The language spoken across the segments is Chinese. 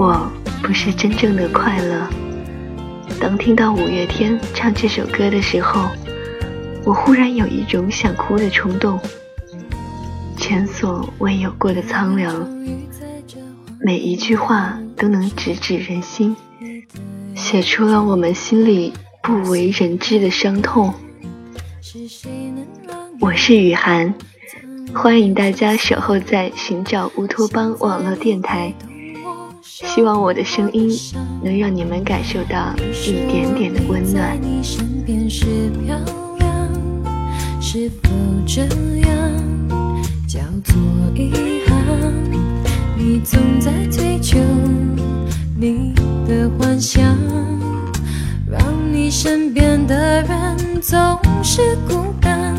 我不是真正的快乐。当听到五月天唱这首歌的时候，我忽然有一种想哭的冲动。前所未有过的苍凉，每一句话都能直指人心，写出了我们心里不为人知的伤痛。我是雨涵，欢迎大家守候在寻找乌托邦网络电台。希望我的声音能让你们感受到一点点的温暖。是否这样叫做遗憾？你总在追求你的幻想，让你身边的人总是孤单。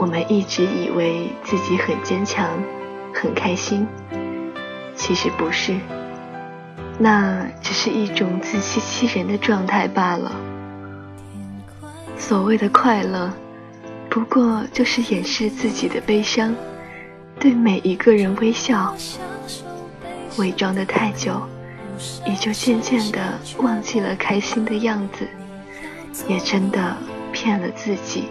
我们一直以为自己很坚强，很开心，其实不是，那只是一种自欺欺人的状态罢了。所谓的快乐，不过就是掩饰自己的悲伤，对每一个人微笑，伪装的太久，也就渐渐的忘记了开心的样子，也真的骗了自己。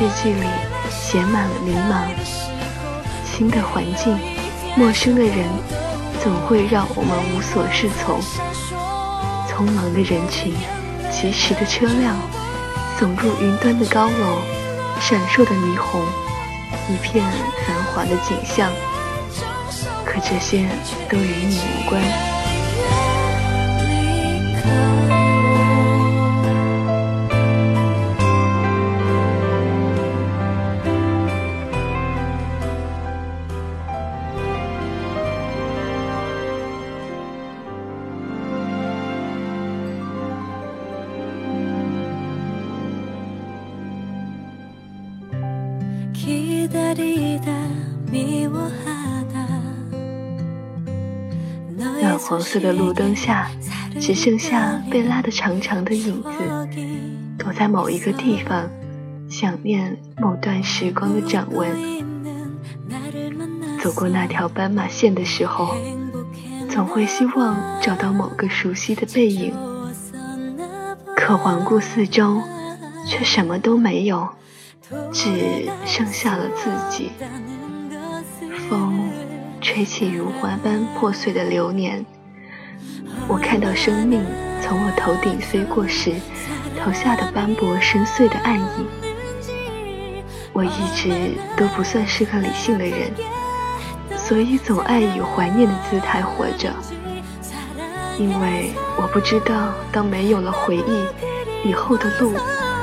日记里写满了迷茫，新的环境，陌生的人，总会让我们无所适从。匆忙的人群，疾驰的车辆，耸入云端的高楼，闪烁的霓虹，一片繁华的景象。可这些都与你无关。暖黄色的路灯下，只剩下被拉得长长的影子，躲在某一个地方，想念某段时光的掌纹。走过那条斑马线的时候，总会希望找到某个熟悉的背影，可环顾四周，却什么都没有。只剩下了自己。风吹起如花般破碎的流年，我看到生命从我头顶飞过时，投下的斑驳深邃的暗影。我一直都不算是个理性的人，所以总爱以怀念的姿态活着，因为我不知道当没有了回忆以后的路。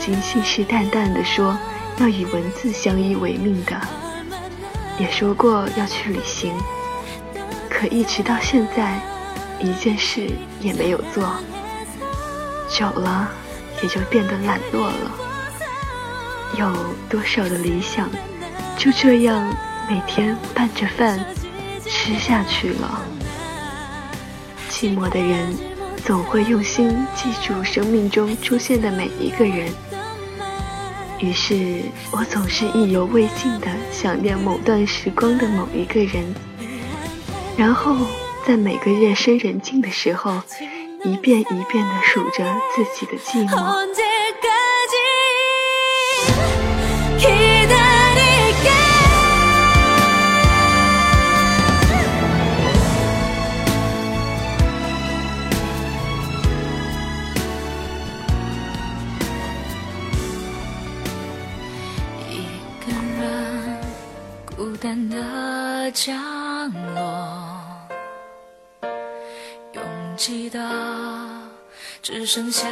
经信誓旦旦地说要以文字相依为命的，也说过要去旅行，可一直到现在，一件事也没有做。久了，也就变得懒惰了。有多少的理想，就这样每天拌着饭吃下去了。寂寞的人。总会用心记住生命中出现的每一个人，于是我总是意犹未尽地想念某段时光的某一个人，然后在每个夜深人静的时候，一遍一遍地数着自己的寂寞。降落，拥挤的只剩下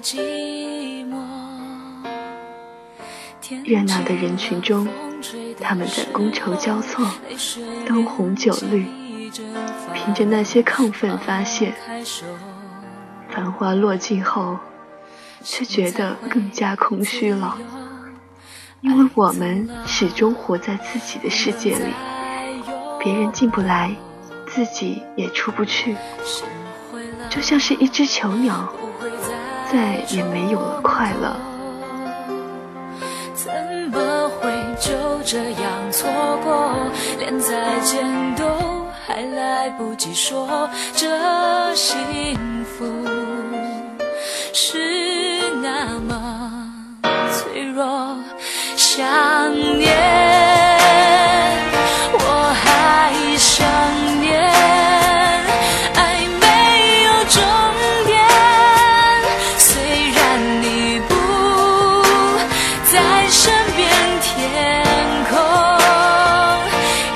寂寞。热闹的人群中，他们在觥筹交错，灯红酒绿，凭着那些亢奋发泄。繁华落尽后，却觉得更加空虚了，因为我们始终活在自己的世界里。别人进不来，自己也出不去，就像是一只囚鸟，再也没有了快乐。怎么会就这样错过？连再见都还来不及说，这幸福是那么，想念我还想念爱没有终点虽然你不在身边天空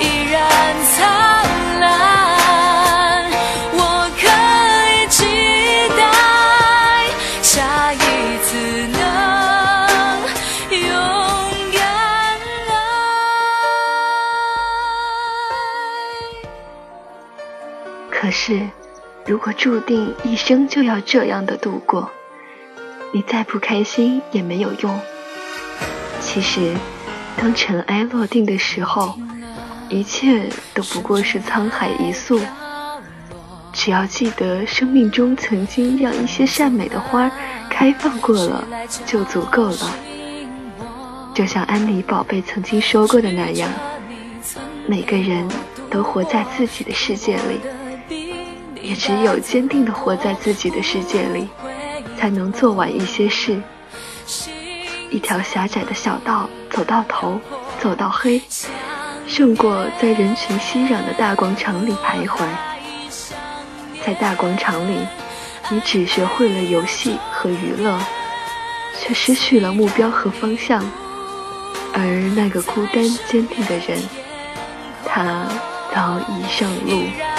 依然灿烂我可以期待下一次能是，如果注定一生就要这样的度过，你再不开心也没有用。其实，当尘埃落定的时候，一切都不过是沧海一粟。只要记得生命中曾经让一些善美的花开放过了，就足够了。就像安妮宝贝曾经说过的那样，每个人都活在自己的世界里。也只有坚定地活在自己的世界里，才能做完一些事。一条狭窄的小道，走到头，走到黑，胜过在人群熙攘的大广场里徘徊。在大广场里，你只学会了游戏和娱乐，却失去了目标和方向。而那个孤单坚定的人，他早已上路。